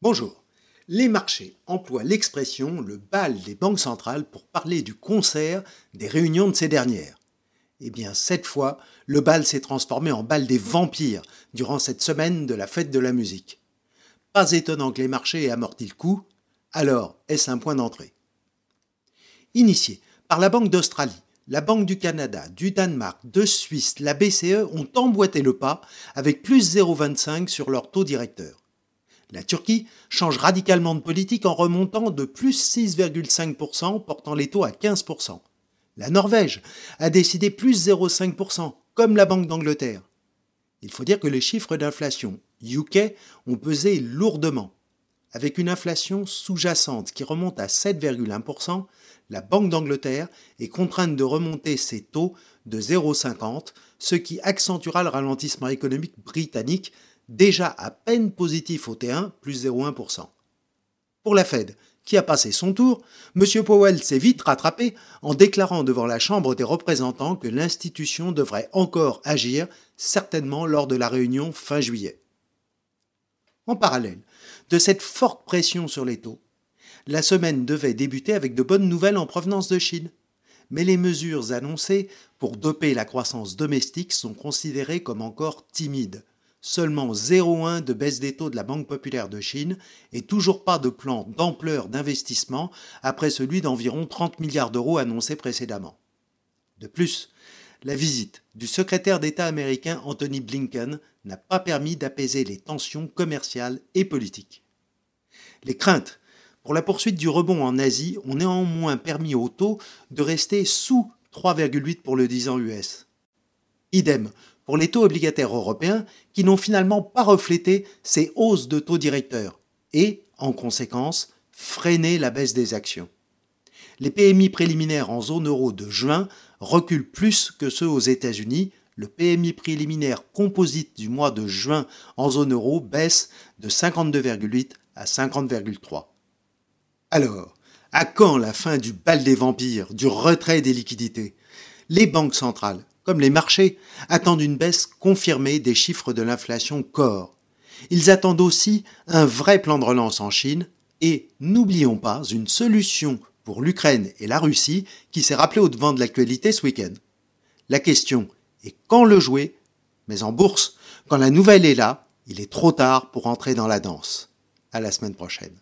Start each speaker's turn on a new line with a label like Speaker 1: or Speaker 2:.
Speaker 1: Bonjour. Les marchés emploient l'expression le bal des banques centrales pour parler du concert des réunions de ces dernières. Eh bien, cette fois, le bal s'est transformé en bal des vampires durant cette semaine de la fête de la musique. Pas étonnant que les marchés aient amorti le coup, alors est-ce un point d'entrée? Initiés par la Banque d'Australie, la Banque du Canada, du Danemark, de Suisse, la BCE ont emboîté le pas avec plus 0,25 sur leur taux directeur. La Turquie change radicalement de politique en remontant de plus 6,5%, portant les taux à 15%. La Norvège a décidé plus 0,5%, comme la Banque d'Angleterre. Il faut dire que les chiffres d'inflation UK ont pesé lourdement. Avec une inflation sous-jacente qui remonte à 7,1%, la Banque d'Angleterre est contrainte de remonter ses taux de 0,50, ce qui accentuera le ralentissement économique britannique déjà à peine positif au T1, plus 0,1%. Pour la Fed, qui a passé son tour, M. Powell s'est vite rattrapé en déclarant devant la Chambre des représentants que l'institution devrait encore agir, certainement lors de la réunion fin juillet. En parallèle de cette forte pression sur les taux, la semaine devait débuter avec de bonnes nouvelles en provenance de Chine. Mais les mesures annoncées pour doper la croissance domestique sont considérées comme encore timides seulement 0,1 de baisse des taux de la Banque populaire de Chine et toujours pas de plan d'ampleur d'investissement après celui d'environ 30 milliards d'euros annoncé précédemment. De plus, la visite du secrétaire d'État américain Anthony Blinken n'a pas permis d'apaiser les tensions commerciales et politiques. Les craintes pour la poursuite du rebond en Asie ont néanmoins permis au taux de rester sous 3,8 pour le 10 ans US. Idem pour les taux obligataires européens qui n'ont finalement pas reflété ces hausses de taux directeurs et, en conséquence, freiné la baisse des actions. Les PMI préliminaires en zone euro de juin reculent plus que ceux aux États-Unis. Le PMI préliminaire composite du mois de juin en zone euro baisse de 52,8 à 50,3. Alors, à quand la fin du bal des vampires, du retrait des liquidités? Les banques centrales comme les marchés, attendent une baisse confirmée des chiffres de l'inflation corps. Ils attendent aussi un vrai plan de relance en Chine et, n'oublions pas, une solution pour l'Ukraine et la Russie qui s'est rappelée au devant de l'actualité ce week-end. La question est quand le jouer, mais en bourse, quand la nouvelle est là, il est trop tard pour entrer dans la danse. À la semaine prochaine.